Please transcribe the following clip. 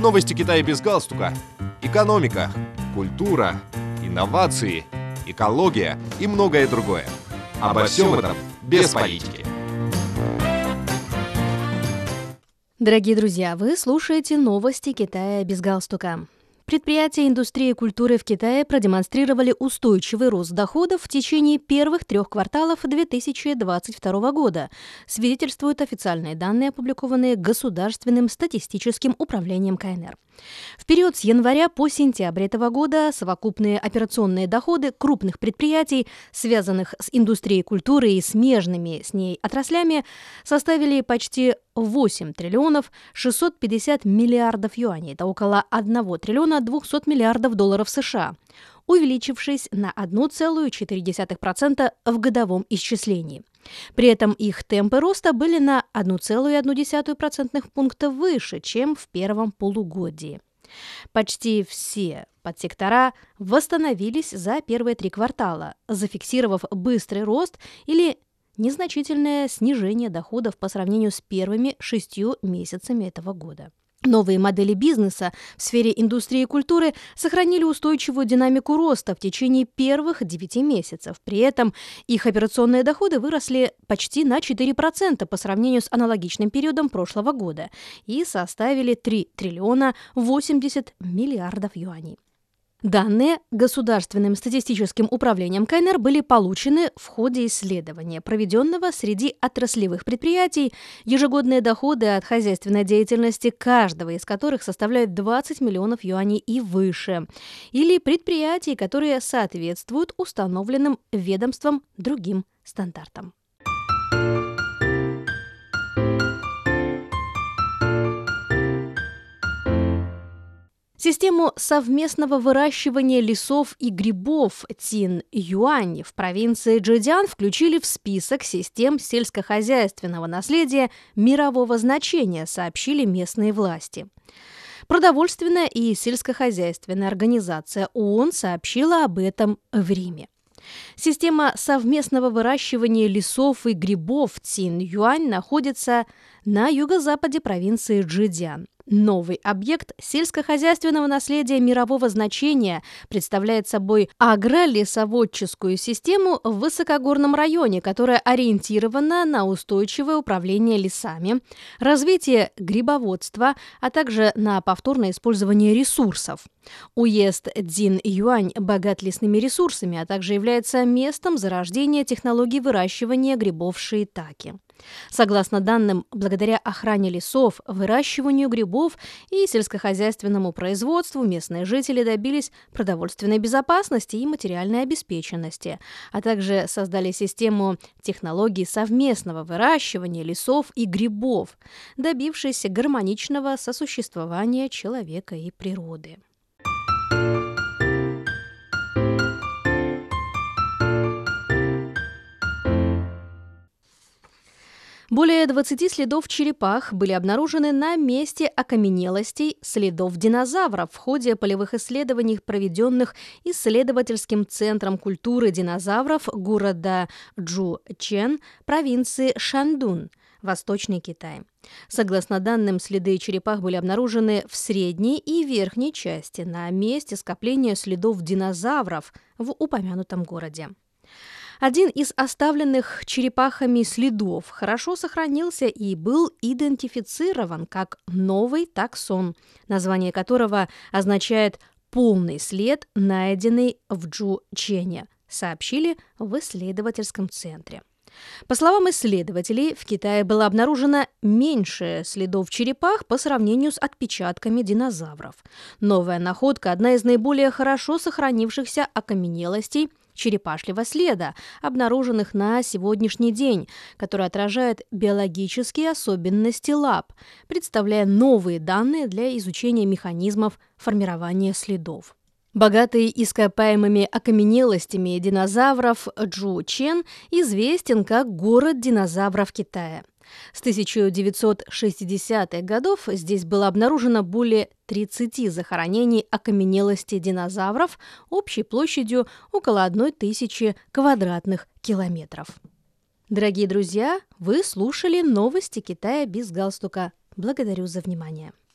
Новости Китая без галстука. Экономика, культура, инновации, экология и многое другое. Обо всем этом без политики. Дорогие друзья, вы слушаете новости Китая без галстука. Предприятия индустрии культуры в Китае продемонстрировали устойчивый рост доходов в течение первых трех кварталов 2022 года, свидетельствуют официальные данные, опубликованные Государственным статистическим управлением КНР. В период с января по сентябрь этого года совокупные операционные доходы крупных предприятий, связанных с индустрией культуры и смежными с ней отраслями, составили почти 8 триллионов 650 миллиардов юаней. Это около 1 триллиона 200 миллиардов долларов США, увеличившись на 1,4% в годовом исчислении. При этом их темпы роста были на 1,1% пункта выше, чем в первом полугодии. Почти все подсектора восстановились за первые три квартала, зафиксировав быстрый рост или незначительное снижение доходов по сравнению с первыми шестью месяцами этого года. Новые модели бизнеса в сфере индустрии и культуры сохранили устойчивую динамику роста в течение первых 9 месяцев. При этом их операционные доходы выросли почти на 4% по сравнению с аналогичным периодом прошлого года и составили 3 триллиона 80 миллиардов юаней. Данные Государственным статистическим управлением КНР были получены в ходе исследования, проведенного среди отраслевых предприятий, ежегодные доходы от хозяйственной деятельности каждого из которых составляют 20 миллионов юаней и выше, или предприятий, которые соответствуют установленным ведомством другим стандартам. Систему совместного выращивания лесов и грибов Тин-Юань в провинции Джидиан включили в список систем сельскохозяйственного наследия мирового значения, сообщили местные власти. Продовольственная и сельскохозяйственная организация ООН сообщила об этом в Риме. Система совместного выращивания лесов и грибов Цин-Юань находится на юго-западе провинции Джидиан. Новый объект сельскохозяйственного наследия мирового значения представляет собой агролесоводческую систему в высокогорном районе, которая ориентирована на устойчивое управление лесами, развитие грибоводства, а также на повторное использование ресурсов. Уезд Дин-Юань богат лесными ресурсами, а также является местом зарождения технологий выращивания грибов шиитаки. Согласно данным, благодаря охране лесов, выращиванию грибов и сельскохозяйственному производству местные жители добились продовольственной безопасности и материальной обеспеченности, а также создали систему технологий совместного выращивания лесов и грибов, добившись гармоничного сосуществования человека и природы. Более 20 следов черепах были обнаружены на месте окаменелостей следов динозавров в ходе полевых исследований, проведенных исследовательским центром культуры динозавров города Джучен, провинции Шандун, Восточный Китай. Согласно данным, следы черепах были обнаружены в средней и верхней части на месте скопления следов динозавров в упомянутом городе. Один из оставленных черепахами следов хорошо сохранился и был идентифицирован как новый таксон, название которого означает «полный след, найденный в Джу-Чене», сообщили в исследовательском центре. По словам исследователей, в Китае было обнаружено меньше следов черепах по сравнению с отпечатками динозавров. Новая находка – одна из наиболее хорошо сохранившихся окаменелостей черепашьего следа, обнаруженных на сегодняшний день, который отражает биологические особенности лап, представляя новые данные для изучения механизмов формирования следов. Богатый ископаемыми окаменелостями динозавров Джу Чен известен как город динозавров Китая. С 1960-х годов здесь было обнаружено более 30 захоронений окаменелости динозавров общей площадью около 1000 квадратных километров. Дорогие друзья, вы слушали новости Китая без галстука. Благодарю за внимание.